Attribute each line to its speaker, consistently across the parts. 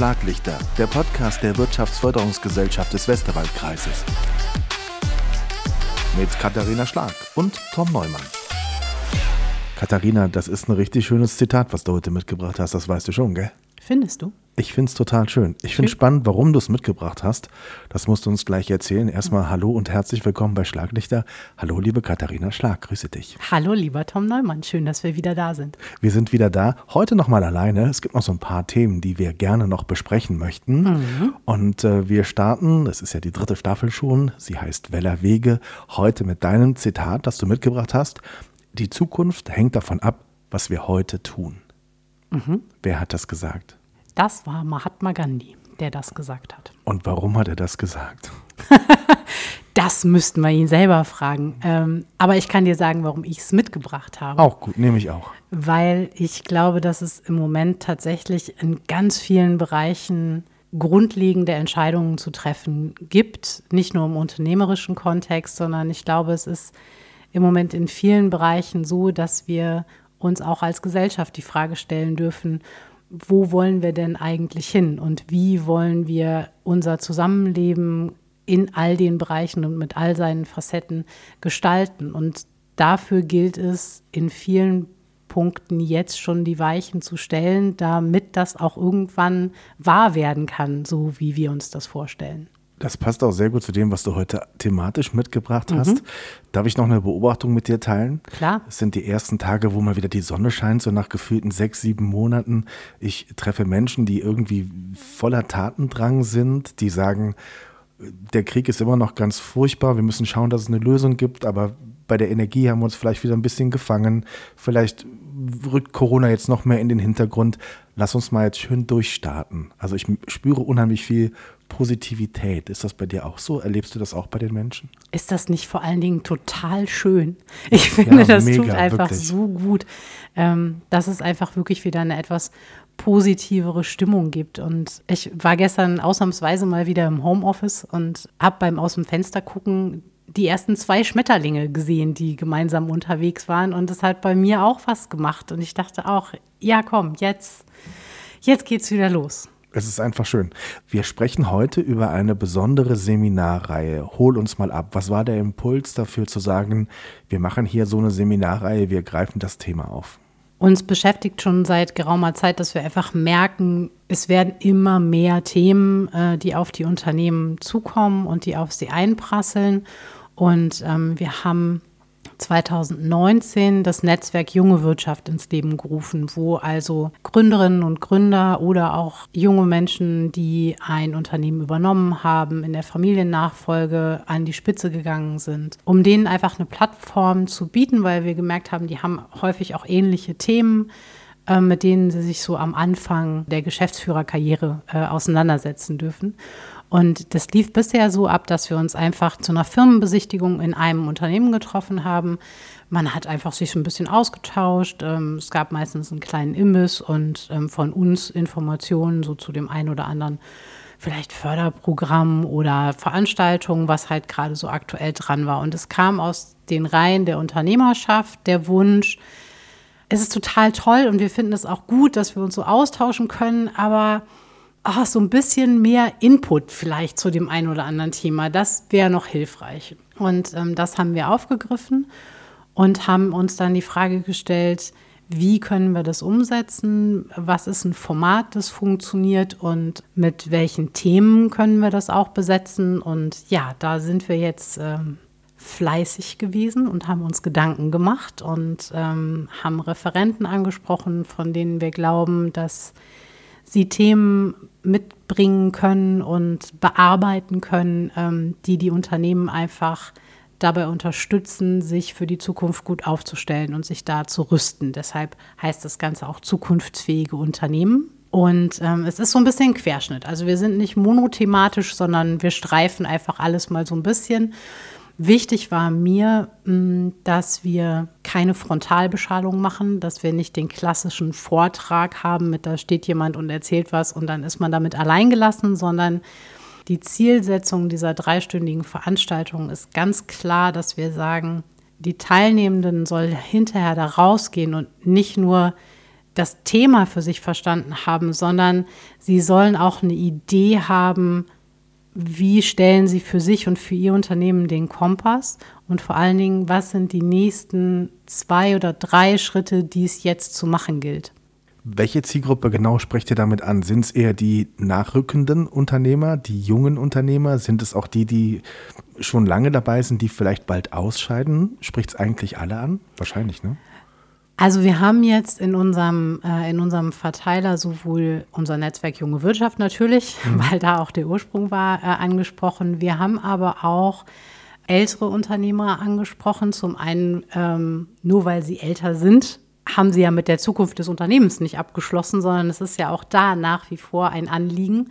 Speaker 1: Schlaglichter, der Podcast der Wirtschaftsförderungsgesellschaft des Westerwaldkreises. Mit Katharina Schlag und Tom Neumann. Katharina, das ist ein richtig schönes Zitat, was du heute mitgebracht hast, das weißt du schon, gell?
Speaker 2: Findest du?
Speaker 1: Ich finde es total schön. Ich finde spannend, warum du es mitgebracht hast. Das musst du uns gleich erzählen. Erstmal hallo und herzlich willkommen bei Schlaglichter. Hallo, liebe Katharina Schlag, grüße dich.
Speaker 2: Hallo, lieber Tom Neumann, schön, dass wir wieder da sind.
Speaker 1: Wir sind wieder da. Heute nochmal alleine. Es gibt noch so ein paar Themen, die wir gerne noch besprechen möchten. Mhm. Und äh, wir starten, das ist ja die dritte Staffel schon. Sie heißt Weller Wege. Heute mit deinem Zitat, das du mitgebracht hast. Die Zukunft hängt davon ab, was wir heute tun. Mhm. Wer hat das gesagt?
Speaker 2: Das war Mahatma Gandhi, der das gesagt hat.
Speaker 1: Und warum hat er das gesagt?
Speaker 2: das müssten wir ihn selber fragen. Ähm, aber ich kann dir sagen, warum ich es mitgebracht habe.
Speaker 1: Auch gut, nehme ich auch.
Speaker 2: Weil ich glaube, dass es im Moment tatsächlich in ganz vielen Bereichen grundlegende Entscheidungen zu treffen gibt. Nicht nur im unternehmerischen Kontext, sondern ich glaube, es ist im Moment in vielen Bereichen so, dass wir uns auch als Gesellschaft die Frage stellen dürfen, wo wollen wir denn eigentlich hin und wie wollen wir unser Zusammenleben in all den Bereichen und mit all seinen Facetten gestalten. Und dafür gilt es in vielen Punkten jetzt schon die Weichen zu stellen, damit das auch irgendwann wahr werden kann, so wie wir uns das vorstellen.
Speaker 1: Das passt auch sehr gut zu dem, was du heute thematisch mitgebracht hast. Mhm. Darf ich noch eine Beobachtung mit dir teilen?
Speaker 2: Klar.
Speaker 1: Es sind die ersten Tage, wo mal wieder die Sonne scheint, so nach gefühlten sechs, sieben Monaten. Ich treffe Menschen, die irgendwie voller Tatendrang sind, die sagen, der Krieg ist immer noch ganz furchtbar, wir müssen schauen, dass es eine Lösung gibt, aber bei der Energie haben wir uns vielleicht wieder ein bisschen gefangen. Vielleicht rückt Corona jetzt noch mehr in den Hintergrund. Lass uns mal jetzt schön durchstarten. Also ich spüre unheimlich viel Positivität. Ist das bei dir auch so? Erlebst du das auch bei den Menschen?
Speaker 2: Ist das nicht vor allen Dingen total schön? Ich finde, ja, das mega, tut einfach wirklich. so gut, ähm, dass es einfach wirklich wieder eine etwas positivere Stimmung gibt. Und ich war gestern ausnahmsweise mal wieder im Homeoffice und habe beim Aus dem Fenster gucken die ersten zwei Schmetterlinge gesehen, die gemeinsam unterwegs waren. Und das hat bei mir auch was gemacht. Und ich dachte auch, ja komm, jetzt, jetzt geht's wieder los.
Speaker 1: Es ist einfach schön. Wir sprechen heute über eine besondere Seminarreihe. Hol uns mal ab. Was war der Impuls dafür zu sagen, wir machen hier so eine Seminarreihe, wir greifen das Thema auf?
Speaker 2: Uns beschäftigt schon seit geraumer Zeit, dass wir einfach merken, es werden immer mehr Themen, äh, die auf die Unternehmen zukommen und die auf sie einprasseln. Und ähm, wir haben 2019 das Netzwerk Junge Wirtschaft ins Leben gerufen, wo also Gründerinnen und Gründer oder auch junge Menschen, die ein Unternehmen übernommen haben, in der Familiennachfolge an die Spitze gegangen sind, um denen einfach eine Plattform zu bieten, weil wir gemerkt haben, die haben häufig auch ähnliche Themen äh, mit denen sie sich so am Anfang der Geschäftsführerkarriere äh, auseinandersetzen dürfen. Und das lief bisher so ab, dass wir uns einfach zu einer Firmenbesichtigung in einem Unternehmen getroffen haben. Man hat einfach sich ein bisschen ausgetauscht. Ähm, es gab meistens einen kleinen Imbiss und ähm, von uns Informationen so zu dem einen oder anderen vielleicht Förderprogramm oder Veranstaltung, was halt gerade so aktuell dran war. Und es kam aus den Reihen der Unternehmerschaft der Wunsch, es ist total toll und wir finden es auch gut, dass wir uns so austauschen können, aber ach, so ein bisschen mehr Input vielleicht zu dem einen oder anderen Thema. Das wäre noch hilfreich. Und ähm, das haben wir aufgegriffen und haben uns dann die Frage gestellt, wie können wir das umsetzen? Was ist ein Format, das funktioniert und mit welchen Themen können wir das auch besetzen? Und ja, da sind wir jetzt ähm, fleißig gewesen und haben uns Gedanken gemacht und ähm, haben Referenten angesprochen, von denen wir glauben, dass sie Themen mitbringen können und bearbeiten können, ähm, die die Unternehmen einfach dabei unterstützen, sich für die Zukunft gut aufzustellen und sich da zu rüsten. Deshalb heißt das Ganze auch zukunftsfähige Unternehmen. Und ähm, es ist so ein bisschen Querschnitt. Also wir sind nicht monothematisch, sondern wir streifen einfach alles mal so ein bisschen. Wichtig war mir, mm, dass wir keine Frontalbeschallung machen, dass wir nicht den klassischen Vortrag haben, mit da steht jemand und erzählt was und dann ist man damit alleingelassen, sondern die Zielsetzung dieser dreistündigen Veranstaltung ist ganz klar, dass wir sagen, die Teilnehmenden sollen hinterher da rausgehen und nicht nur das Thema für sich verstanden haben, sondern sie sollen auch eine Idee haben, wie stellen sie für sich und für ihr Unternehmen den Kompass und vor allen Dingen, was sind die nächsten zwei oder drei Schritte, die es jetzt zu machen gilt.
Speaker 1: Welche Zielgruppe genau sprecht ihr damit an? Sind es eher die nachrückenden Unternehmer, die jungen Unternehmer? Sind es auch die, die schon lange dabei sind, die vielleicht bald ausscheiden? Spricht es eigentlich alle an? Wahrscheinlich, ne?
Speaker 2: Also wir haben jetzt in unserem, äh, in unserem Verteiler sowohl unser Netzwerk Junge Wirtschaft natürlich, mhm. weil da auch der Ursprung war, äh, angesprochen. Wir haben aber auch ältere Unternehmer angesprochen. Zum einen, ähm, nur weil sie älter sind, haben sie ja mit der Zukunft des Unternehmens nicht abgeschlossen, sondern es ist ja auch da nach wie vor ein Anliegen.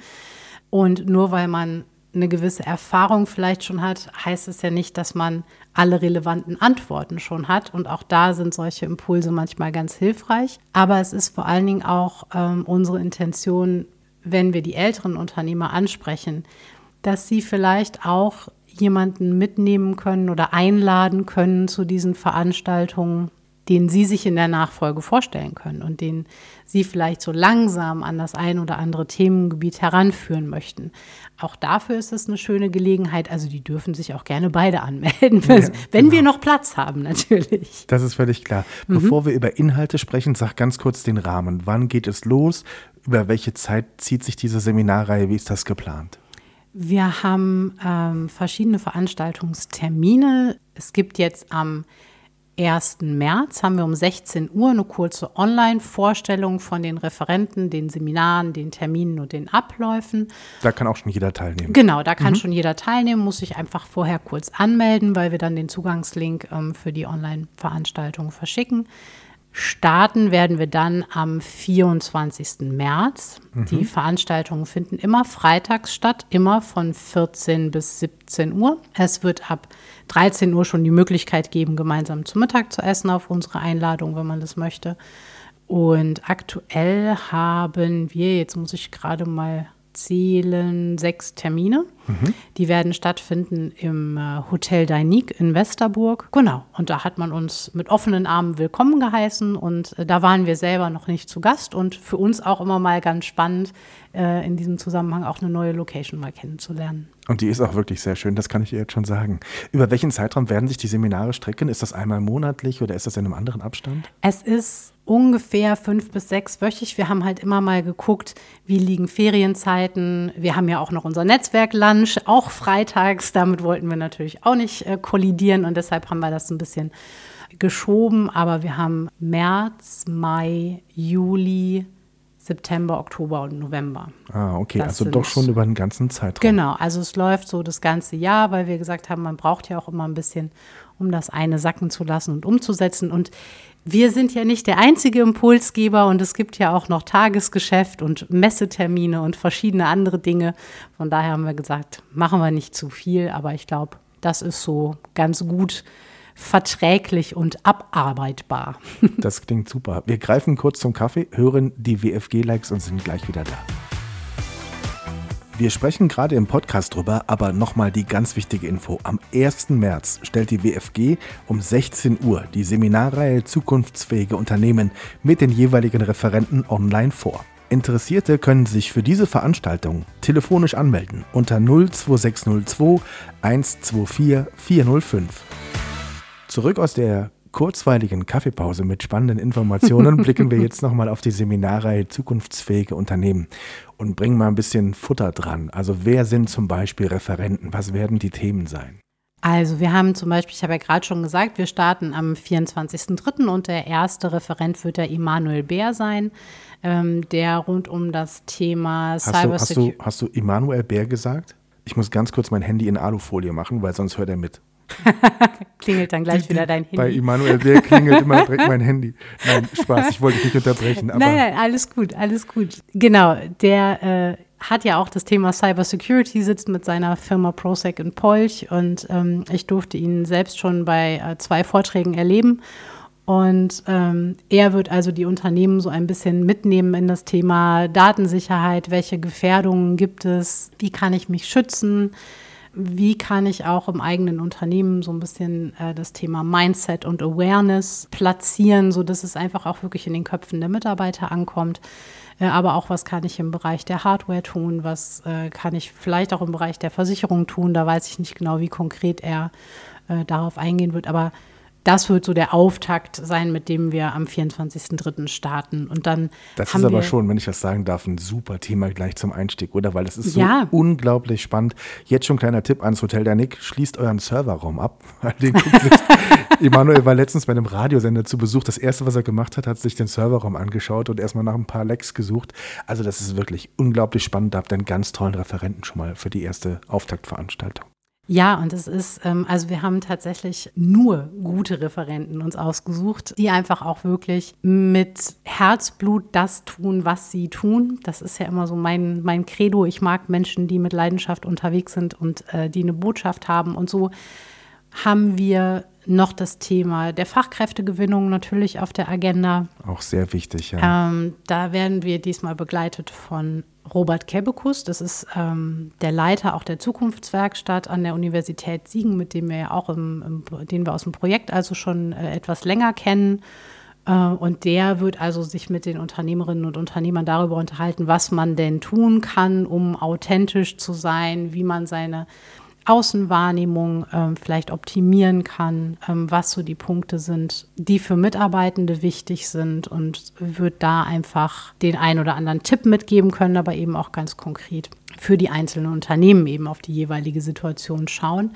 Speaker 2: Und nur weil man eine gewisse Erfahrung vielleicht schon hat, heißt es ja nicht, dass man alle relevanten Antworten schon hat. Und auch da sind solche Impulse manchmal ganz hilfreich. Aber es ist vor allen Dingen auch ähm, unsere Intention, wenn wir die älteren Unternehmer ansprechen, dass sie vielleicht auch jemanden mitnehmen können oder einladen können zu diesen Veranstaltungen, den Sie sich in der Nachfolge vorstellen können und den Sie vielleicht so langsam an das ein oder andere Themengebiet heranführen möchten. Auch dafür ist es eine schöne Gelegenheit. Also die dürfen sich auch gerne beide anmelden, ja, wenn genau. wir noch Platz haben natürlich.
Speaker 1: Das ist völlig klar. Mhm. Bevor wir über Inhalte sprechen, sag ganz kurz den Rahmen. Wann geht es los? Über welche Zeit zieht sich diese Seminarreihe? Wie ist das geplant?
Speaker 2: Wir haben ähm, verschiedene Veranstaltungstermine. Es gibt jetzt am 1. März haben wir um 16 Uhr eine kurze Online-Vorstellung von den Referenten, den Seminaren, den Terminen und den Abläufen.
Speaker 1: Da kann auch schon jeder teilnehmen.
Speaker 2: Genau, da kann mhm. schon jeder teilnehmen, muss sich einfach vorher kurz anmelden, weil wir dann den Zugangslink ähm, für die Online-Veranstaltung verschicken. Starten werden wir dann am 24. März. Mhm. Die Veranstaltungen finden immer freitags statt, immer von 14 bis 17 Uhr. Es wird ab 13 Uhr schon die Möglichkeit geben, gemeinsam zu Mittag zu essen auf unsere Einladung, wenn man das möchte. Und aktuell haben wir, jetzt muss ich gerade mal zählen sechs Termine. Mhm. Die werden stattfinden im äh, Hotel Deinik in Westerburg. Genau. Und da hat man uns mit offenen Armen willkommen geheißen. Und äh, da waren wir selber noch nicht zu Gast. Und für uns auch immer mal ganz spannend, äh, in diesem Zusammenhang auch eine neue Location mal kennenzulernen.
Speaker 1: Und die ist auch wirklich sehr schön, das kann ich ihr jetzt schon sagen. Über welchen Zeitraum werden sich die Seminare strecken? Ist das einmal monatlich oder ist das in einem anderen Abstand?
Speaker 2: Es ist ungefähr fünf bis sechs wöchig. Wir haben halt immer mal geguckt, wie liegen Ferienzeiten. Wir haben ja auch noch unser Netzwerk-Lunch, auch freitags. Damit wollten wir natürlich auch nicht äh, kollidieren und deshalb haben wir das ein bisschen geschoben. Aber wir haben März, Mai, Juli, September, Oktober und November.
Speaker 1: Ah, okay, das also doch schon über den ganzen Zeitraum.
Speaker 2: Genau, also es läuft so das ganze Jahr, weil wir gesagt haben, man braucht ja auch immer ein bisschen, um das eine sacken zu lassen und umzusetzen. Und wir sind ja nicht der einzige Impulsgeber und es gibt ja auch noch Tagesgeschäft und Messetermine und verschiedene andere Dinge. Von daher haben wir gesagt, machen wir nicht zu viel, aber ich glaube, das ist so ganz gut verträglich und abarbeitbar.
Speaker 1: Das klingt super. Wir greifen kurz zum Kaffee, hören die WFG-Likes und sind gleich wieder da. Wir sprechen gerade im Podcast drüber, aber nochmal die ganz wichtige Info. Am 1. März stellt die WFG um 16 Uhr die Seminarreihe Zukunftsfähige Unternehmen mit den jeweiligen Referenten online vor. Interessierte können sich für diese Veranstaltung telefonisch anmelden unter 02602 124 405. Zurück aus der kurzweiligen Kaffeepause mit spannenden Informationen blicken wir jetzt nochmal auf die Seminarreihe Zukunftsfähige Unternehmen und bringen mal ein bisschen Futter dran. Also wer sind zum Beispiel Referenten? Was werden die Themen sein?
Speaker 2: Also wir haben zum Beispiel, ich habe ja gerade schon gesagt, wir starten am 24.03. und der erste Referent wird der Immanuel Bär sein, ähm, der rund um das Thema
Speaker 1: Cybersecurity. Hast, hast, du, hast du Immanuel Bär gesagt? Ich muss ganz kurz mein Handy in Alufolie machen, weil sonst hört er mit.
Speaker 2: klingelt dann gleich wieder dein Handy.
Speaker 1: Bei Immanuel Wehr klingelt immer direkt mein Handy. Nein, Spaß, ich wollte dich nicht unterbrechen.
Speaker 2: Nein, nein, alles gut, alles gut. Genau, der äh, hat ja auch das Thema Cybersecurity, sitzt mit seiner Firma Prosec in Polch und ähm, ich durfte ihn selbst schon bei äh, zwei Vorträgen erleben. Und ähm, er wird also die Unternehmen so ein bisschen mitnehmen in das Thema Datensicherheit. Welche Gefährdungen gibt es? Wie kann ich mich schützen? Wie kann ich auch im eigenen Unternehmen so ein bisschen äh, das Thema Mindset und Awareness platzieren, sodass es einfach auch wirklich in den Köpfen der Mitarbeiter ankommt. Äh, aber auch, was kann ich im Bereich der Hardware tun, was äh, kann ich vielleicht auch im Bereich der Versicherung tun. Da weiß ich nicht genau, wie konkret er äh, darauf eingehen wird. Aber das wird so der Auftakt sein, mit dem wir am 24.03. starten. Und dann
Speaker 1: das ist aber schon, wenn ich das sagen darf, ein super Thema gleich zum Einstieg, oder? Weil das ist so ja. unglaublich spannend. Jetzt schon ein kleiner Tipp ans Hotel der Nick, schließt euren Serverraum ab. Den Emanuel war letztens bei einem Radiosender zu Besuch. Das erste, was er gemacht hat, hat sich den Serverraum angeschaut und erstmal nach ein paar Lecks gesucht. Also das ist wirklich unglaublich spannend. Da habt ihr einen ganz tollen Referenten schon mal für die erste Auftaktveranstaltung.
Speaker 2: Ja, und es ist, ähm, also wir haben tatsächlich nur gute Referenten uns ausgesucht, die einfach auch wirklich mit Herzblut das tun, was sie tun. Das ist ja immer so mein, mein Credo. Ich mag Menschen, die mit Leidenschaft unterwegs sind und äh, die eine Botschaft haben. Und so haben wir noch das Thema der Fachkräftegewinnung natürlich auf der Agenda.
Speaker 1: Auch sehr wichtig, ja.
Speaker 2: Ähm, da werden wir diesmal begleitet von Robert Kebekus, das ist ähm, der Leiter auch der Zukunftswerkstatt an der Universität Siegen, mit dem wir ja auch im, im, den wir aus dem Projekt also schon äh, etwas länger kennen. Äh, und der wird also sich mit den Unternehmerinnen und Unternehmern darüber unterhalten, was man denn tun kann, um authentisch zu sein, wie man seine Außenwahrnehmung ähm, vielleicht optimieren kann, ähm, was so die Punkte sind, die für Mitarbeitende wichtig sind und wird da einfach den einen oder anderen Tipp mitgeben können, aber eben auch ganz konkret für die einzelnen Unternehmen eben auf die jeweilige Situation schauen.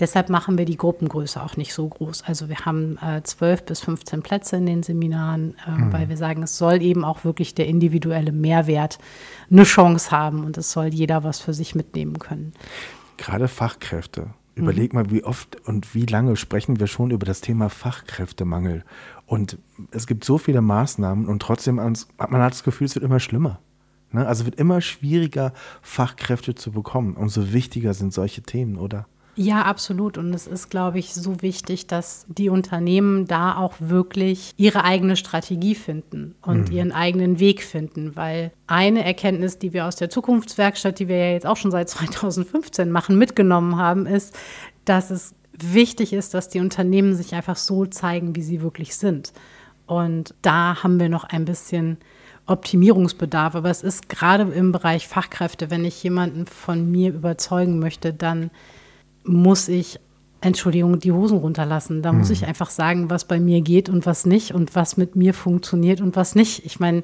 Speaker 2: Deshalb machen wir die Gruppengröße auch nicht so groß. Also wir haben äh, 12 bis 15 Plätze in den Seminaren, äh, mhm. weil wir sagen, es soll eben auch wirklich der individuelle Mehrwert eine Chance haben und es soll jeder was für sich mitnehmen können
Speaker 1: gerade Fachkräfte. Überleg mhm. mal, wie oft und wie lange sprechen wir schon über das Thema Fachkräftemangel. Und es gibt so viele Maßnahmen und trotzdem hat man das Gefühl, es wird immer schlimmer. Ne? Also wird immer schwieriger, Fachkräfte zu bekommen. Umso wichtiger sind solche Themen, oder?
Speaker 2: Ja, absolut. Und es ist, glaube ich, so wichtig, dass die Unternehmen da auch wirklich ihre eigene Strategie finden und mhm. ihren eigenen Weg finden. Weil eine Erkenntnis, die wir aus der Zukunftswerkstatt, die wir ja jetzt auch schon seit 2015 machen, mitgenommen haben, ist, dass es wichtig ist, dass die Unternehmen sich einfach so zeigen, wie sie wirklich sind. Und da haben wir noch ein bisschen Optimierungsbedarf. Aber es ist gerade im Bereich Fachkräfte, wenn ich jemanden von mir überzeugen möchte, dann muss ich, Entschuldigung, die Hosen runterlassen. Da mhm. muss ich einfach sagen, was bei mir geht und was nicht und was mit mir funktioniert und was nicht. Ich meine,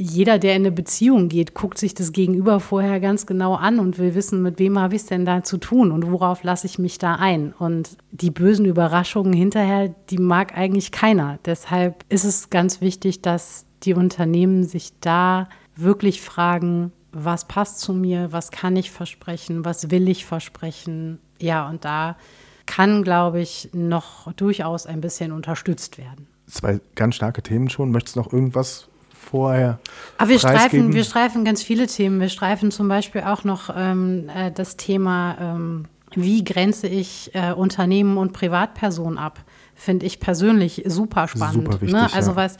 Speaker 2: jeder, der in eine Beziehung geht, guckt sich das Gegenüber vorher ganz genau an und will wissen, mit wem habe ich es denn da zu tun und worauf lasse ich mich da ein. Und die bösen Überraschungen hinterher, die mag eigentlich keiner. Deshalb ist es ganz wichtig, dass die Unternehmen sich da wirklich fragen, was passt zu mir, was kann ich versprechen, was will ich versprechen. Ja, und da kann, glaube ich, noch durchaus ein bisschen unterstützt werden.
Speaker 1: Zwei ganz starke Themen schon. Möchtest du noch irgendwas vorher?
Speaker 2: Aber wir streifen, wir streifen ganz viele Themen. Wir streifen zum Beispiel auch noch ähm, äh, das Thema, ähm, wie grenze ich äh, Unternehmen und Privatpersonen ab? Finde ich persönlich super spannend. Super wichtig, ne? Also ja. was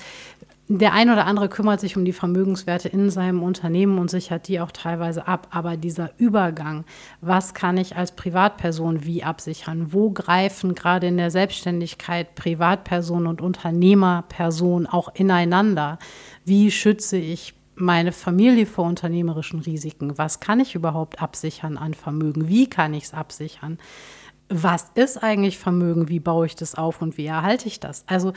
Speaker 2: der ein oder andere kümmert sich um die Vermögenswerte in seinem Unternehmen und sichert die auch teilweise ab. Aber dieser Übergang, was kann ich als Privatperson wie absichern? Wo greifen gerade in der Selbstständigkeit Privatperson und Unternehmerperson auch ineinander? Wie schütze ich meine Familie vor unternehmerischen Risiken? Was kann ich überhaupt absichern an Vermögen? Wie kann ich es absichern? Was ist eigentlich Vermögen? Wie baue ich das auf und wie erhalte ich das? Also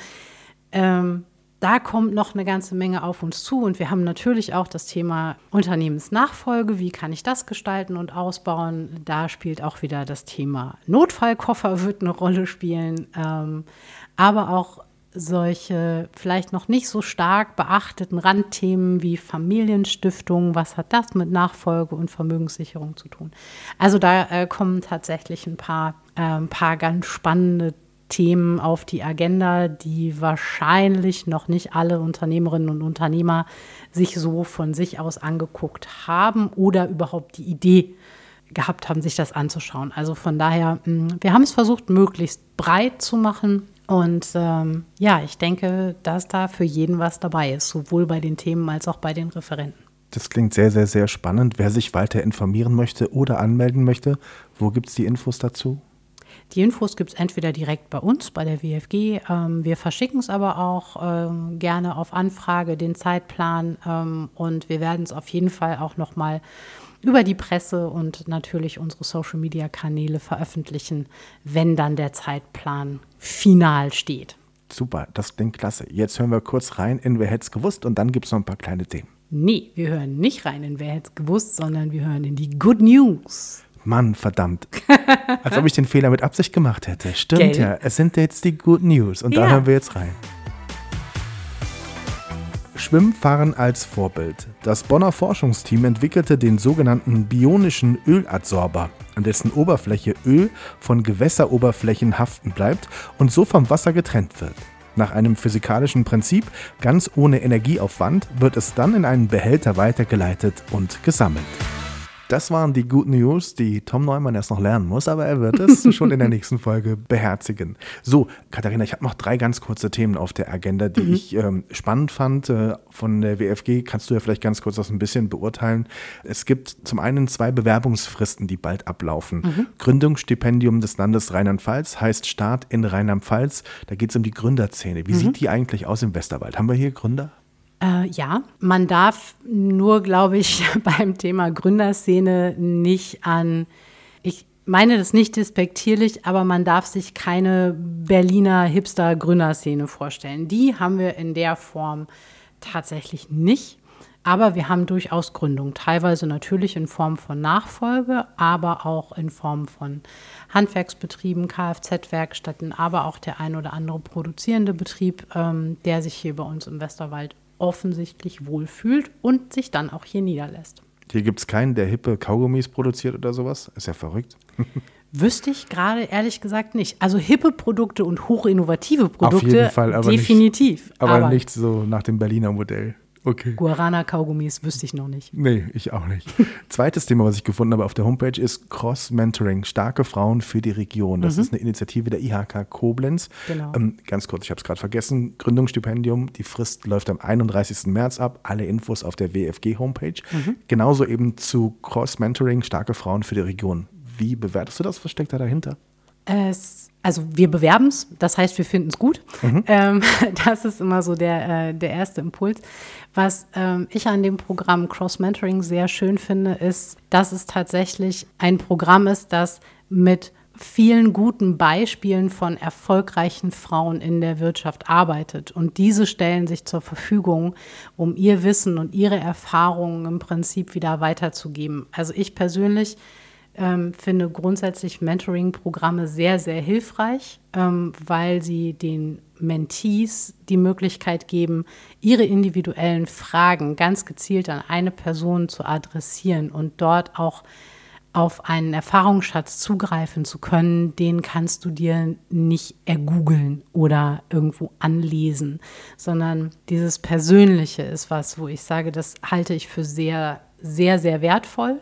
Speaker 2: ähm, da kommt noch eine ganze Menge auf uns zu. Und wir haben natürlich auch das Thema Unternehmensnachfolge. Wie kann ich das gestalten und ausbauen? Da spielt auch wieder das Thema Notfallkoffer wird eine Rolle spielen. Ähm, aber auch solche vielleicht noch nicht so stark beachteten Randthemen wie Familienstiftung, was hat das mit Nachfolge und Vermögenssicherung zu tun? Also da äh, kommen tatsächlich ein paar, äh, ein paar ganz spannende Themen auf die Agenda, die wahrscheinlich noch nicht alle Unternehmerinnen und Unternehmer sich so von sich aus angeguckt haben oder überhaupt die Idee gehabt haben, sich das anzuschauen. Also von daher, mm, wir haben es versucht, möglichst breit zu machen. Und ähm, ja, ich denke, dass da für jeden was dabei ist, sowohl bei den Themen als auch bei den Referenten.
Speaker 1: Das klingt sehr, sehr, sehr spannend. Wer sich weiter informieren möchte oder anmelden möchte, wo gibt es die Infos dazu?
Speaker 2: Die Infos gibt es entweder direkt bei uns, bei der WFG. Ähm, wir verschicken es aber auch ähm, gerne auf Anfrage, den Zeitplan. Ähm, und wir werden es auf jeden Fall auch nochmal über die Presse und natürlich unsere Social-Media-Kanäle veröffentlichen, wenn dann der Zeitplan final steht.
Speaker 1: Super, das klingt klasse. Jetzt hören wir kurz rein in Wer hätte es gewusst und dann gibt es noch ein paar kleine Themen.
Speaker 2: Nee, wir hören nicht rein in Wer hätte es gewusst, sondern wir hören in die Good News.
Speaker 1: Mann, verdammt. Als ob ich den Fehler mit Absicht gemacht hätte. Stimmt Gell? ja, es sind jetzt die Good News und ja. da hören wir jetzt rein. Schwimmfahren als Vorbild. Das Bonner Forschungsteam entwickelte den sogenannten bionischen Öladsorber, an dessen Oberfläche Öl von Gewässeroberflächen haften bleibt und so vom Wasser getrennt wird. Nach einem physikalischen Prinzip, ganz ohne Energieaufwand, wird es dann in einen Behälter weitergeleitet und gesammelt. Das waren die Good News, die Tom Neumann erst noch lernen muss, aber er wird es schon in der nächsten Folge beherzigen. So, Katharina, ich habe noch drei ganz kurze Themen auf der Agenda, die mhm. ich ähm, spannend fand. Äh, von der WFG kannst du ja vielleicht ganz kurz das ein bisschen beurteilen. Es gibt zum einen zwei Bewerbungsfristen, die bald ablaufen. Mhm. Gründungsstipendium des Landes Rheinland-Pfalz heißt Start in Rheinland-Pfalz. Da geht es um die Gründerszene. Wie mhm. sieht die eigentlich aus im Westerwald? Haben wir hier Gründer?
Speaker 2: Äh, ja, man darf nur, glaube ich, beim Thema Gründerszene nicht an, ich meine das nicht despektierlich, aber man darf sich keine Berliner Hipster-Gründerszene vorstellen. Die haben wir in der Form tatsächlich nicht. Aber wir haben durchaus Gründung, teilweise natürlich in Form von Nachfolge, aber auch in Form von Handwerksbetrieben, Kfz-Werkstätten, aber auch der ein oder andere produzierende Betrieb, ähm, der sich hier bei uns im Westerwald offensichtlich wohlfühlt und sich dann auch hier niederlässt.
Speaker 1: Hier gibt es keinen, der hippe Kaugummis produziert oder sowas. Ist ja verrückt.
Speaker 2: Wüsste ich gerade ehrlich gesagt nicht. Also hippe Produkte und hochinnovative Produkte. Auf jeden
Speaker 1: Fall, aber
Speaker 2: definitiv.
Speaker 1: Nicht, aber, aber nicht so nach dem Berliner Modell. Okay.
Speaker 2: Guarana-Kaugummis wüsste ich noch nicht.
Speaker 1: Nee, ich auch nicht. Zweites Thema, was ich gefunden habe auf der Homepage, ist Cross-Mentoring, starke Frauen für die Region. Das mhm. ist eine Initiative der IHK Koblenz. Genau. Ähm, ganz kurz, ich habe es gerade vergessen, Gründungsstipendium, die Frist läuft am 31. März ab. Alle Infos auf der WFG-Homepage. Mhm. Genauso eben zu Cross-Mentoring, starke Frauen für die Region. Wie bewertest du das? Was steckt da dahinter?
Speaker 2: Es, also wir bewerben es, das heißt, wir finden es gut. Mhm. Ähm, das ist immer so der, äh, der erste Impuls. Was ähm, ich an dem Programm Cross Mentoring sehr schön finde, ist, dass es tatsächlich ein Programm ist, das mit vielen guten Beispielen von erfolgreichen Frauen in der Wirtschaft arbeitet. Und diese stellen sich zur Verfügung, um ihr Wissen und ihre Erfahrungen im Prinzip wieder weiterzugeben. Also ich persönlich ähm, finde grundsätzlich Mentoring-Programme sehr, sehr hilfreich, ähm, weil sie den Mentees die Möglichkeit geben, ihre individuellen Fragen ganz gezielt an eine Person zu adressieren und dort auch auf einen Erfahrungsschatz zugreifen zu können, den kannst du dir nicht ergoogeln oder irgendwo anlesen, sondern dieses Persönliche ist was, wo ich sage, das halte ich für sehr, sehr, sehr wertvoll.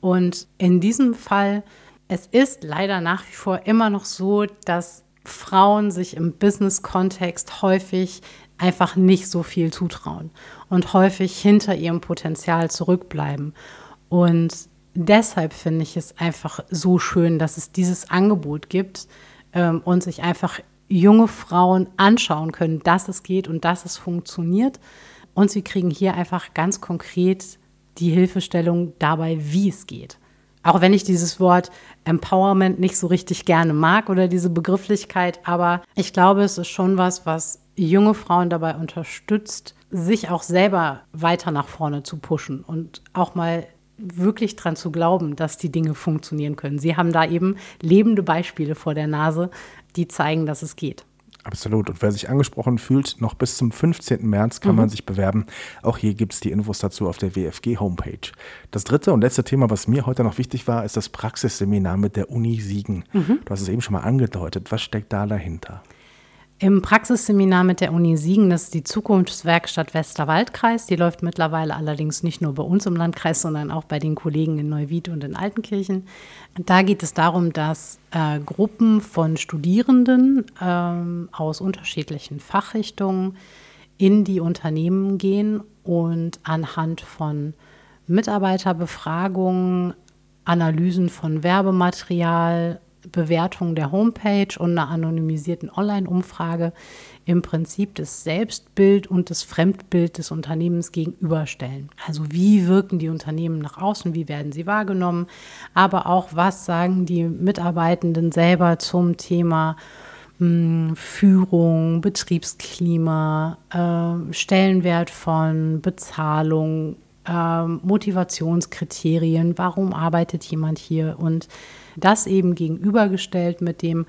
Speaker 2: Und in diesem Fall, es ist leider nach wie vor immer noch so, dass Frauen sich im Business-Kontext häufig einfach nicht so viel zutrauen und häufig hinter ihrem Potenzial zurückbleiben. Und deshalb finde ich es einfach so schön, dass es dieses Angebot gibt ähm, und sich einfach junge Frauen anschauen können, dass es geht und dass es funktioniert. Und sie kriegen hier einfach ganz konkret die Hilfestellung dabei, wie es geht. Auch wenn ich dieses Wort Empowerment nicht so richtig gerne mag oder diese Begrifflichkeit, aber ich glaube, es ist schon was, was junge Frauen dabei unterstützt, sich auch selber weiter nach vorne zu pushen und auch mal wirklich dran zu glauben, dass die Dinge funktionieren können. Sie haben da eben lebende Beispiele vor der Nase, die zeigen, dass es geht.
Speaker 1: Absolut. Und wer sich angesprochen fühlt, noch bis zum 15. März kann mhm. man sich bewerben. Auch hier gibt es die Infos dazu auf der WFG-Homepage. Das dritte und letzte Thema, was mir heute noch wichtig war, ist das Praxisseminar mit der Uni Siegen. Mhm. Du hast es eben schon mal angedeutet. Was steckt da dahinter?
Speaker 2: Im Praxisseminar mit der Uni Siegen, das ist die Zukunftswerkstatt Westerwaldkreis. Die läuft mittlerweile allerdings nicht nur bei uns im Landkreis, sondern auch bei den Kollegen in Neuwied und in Altenkirchen. Da geht es darum, dass äh, Gruppen von Studierenden ähm, aus unterschiedlichen Fachrichtungen in die Unternehmen gehen und anhand von Mitarbeiterbefragungen, Analysen von Werbematerial, Bewertung der Homepage und einer anonymisierten Online-Umfrage im Prinzip das Selbstbild und das Fremdbild des Unternehmens gegenüberstellen. Also wie wirken die Unternehmen nach außen, wie werden sie wahrgenommen, aber auch was sagen die Mitarbeitenden selber zum Thema hm, Führung, Betriebsklima, äh, Stellenwert von Bezahlung, äh, Motivationskriterien, warum arbeitet jemand hier und das eben gegenübergestellt mit dem,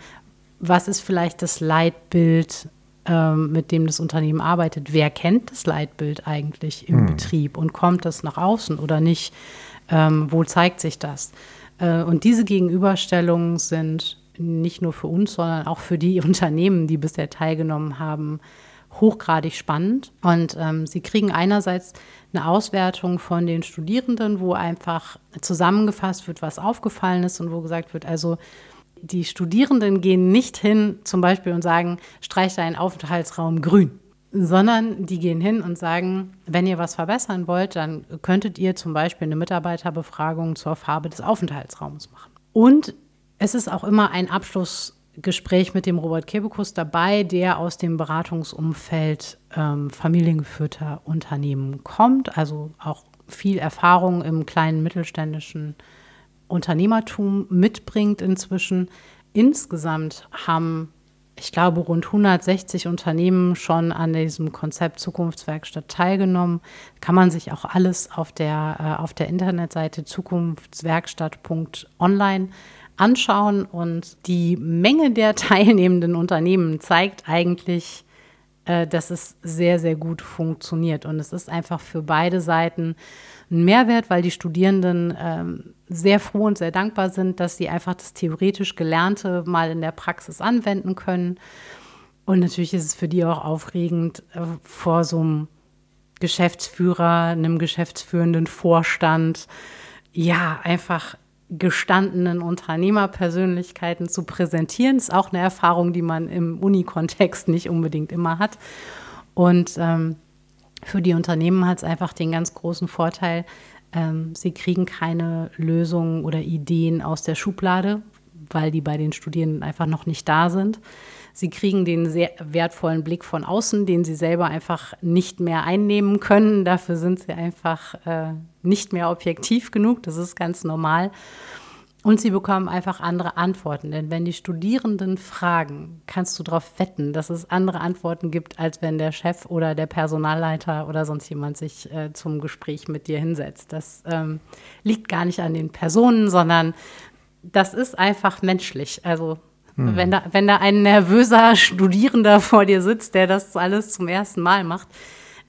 Speaker 2: was ist vielleicht das Leitbild, ähm, mit dem das Unternehmen arbeitet. Wer kennt das Leitbild eigentlich im hm. Betrieb und kommt das nach außen oder nicht? Ähm, wo zeigt sich das? Äh, und diese Gegenüberstellungen sind nicht nur für uns, sondern auch für die Unternehmen, die bisher teilgenommen haben, hochgradig spannend. Und ähm, sie kriegen einerseits eine Auswertung von den Studierenden, wo einfach zusammengefasst wird, was aufgefallen ist und wo gesagt wird, also die Studierenden gehen nicht hin zum Beispiel und sagen, streich deinen Aufenthaltsraum grün, sondern die gehen hin und sagen, wenn ihr was verbessern wollt, dann könntet ihr zum Beispiel eine Mitarbeiterbefragung zur Farbe des Aufenthaltsraums machen. Und es ist auch immer ein Abschlussgespräch mit dem Robert Kebekus dabei, der aus dem Beratungsumfeld ähm, familiengeführter Unternehmen kommt, also auch viel Erfahrung im kleinen mittelständischen Unternehmertum mitbringt inzwischen. Insgesamt haben, ich glaube, rund 160 Unternehmen schon an diesem Konzept Zukunftswerkstatt teilgenommen. Kann man sich auch alles auf der, äh, auf der Internetseite zukunftswerkstatt.online anschauen. Und die Menge der teilnehmenden Unternehmen zeigt eigentlich, äh, dass es sehr, sehr gut funktioniert. Und es ist einfach für beide Seiten ein Mehrwert, weil die Studierenden ähm, sehr froh und sehr dankbar sind, dass sie einfach das theoretisch Gelernte mal in der Praxis anwenden können. Und natürlich ist es für die auch aufregend, äh, vor so einem Geschäftsführer, einem geschäftsführenden Vorstand, ja, einfach gestandenen Unternehmerpersönlichkeiten zu präsentieren. Ist auch eine Erfahrung, die man im Uni-Kontext nicht unbedingt immer hat. Und ähm, für die Unternehmen hat es einfach den ganz großen Vorteil, ähm, sie kriegen keine Lösungen oder Ideen aus der Schublade, weil die bei den Studierenden einfach noch nicht da sind. Sie kriegen den sehr wertvollen Blick von außen, den sie selber einfach nicht mehr einnehmen können. Dafür sind sie einfach äh, nicht mehr objektiv genug. Das ist ganz normal. Und sie bekommen einfach andere Antworten. Denn wenn die Studierenden fragen, kannst du darauf wetten, dass es andere Antworten gibt, als wenn der Chef oder der Personalleiter oder sonst jemand sich äh, zum Gespräch mit dir hinsetzt. Das ähm, liegt gar nicht an den Personen, sondern das ist einfach menschlich. Also hm. wenn, da, wenn da ein nervöser Studierender vor dir sitzt, der das alles zum ersten Mal macht,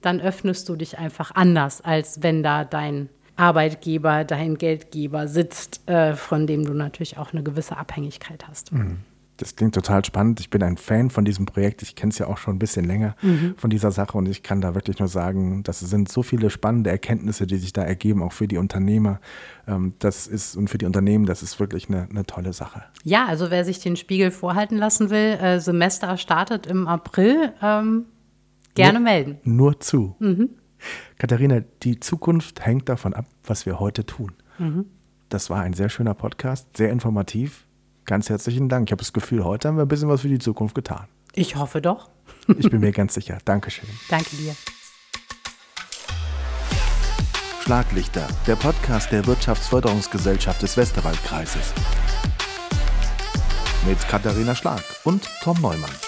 Speaker 2: dann öffnest du dich einfach anders, als wenn da dein Arbeitgeber, dein Geldgeber sitzt, äh, von dem du natürlich auch eine gewisse Abhängigkeit hast. Mhm.
Speaker 1: Das klingt total spannend. Ich bin ein Fan von diesem Projekt. Ich kenne es ja auch schon ein bisschen länger mhm. von dieser Sache und ich kann da wirklich nur sagen, das sind so viele spannende Erkenntnisse, die sich da ergeben, auch für die Unternehmer. Ähm, das ist und für die Unternehmen, das ist wirklich eine, eine tolle Sache.
Speaker 2: Ja, also wer sich den Spiegel vorhalten lassen will, äh, Semester startet im April, ähm, gerne
Speaker 1: nur,
Speaker 2: melden.
Speaker 1: Nur zu. Mhm. Katharina, die Zukunft hängt davon ab, was wir heute tun. Mhm. Das war ein sehr schöner Podcast, sehr informativ. Ganz herzlichen Dank. Ich habe das Gefühl, heute haben wir ein bisschen was für die Zukunft getan.
Speaker 2: Ich hoffe doch.
Speaker 1: ich bin mir ganz sicher. Dankeschön.
Speaker 2: Danke dir.
Speaker 1: Schlaglichter, der Podcast der Wirtschaftsförderungsgesellschaft des Westerwaldkreises. Mit Katharina Schlag und Tom Neumann.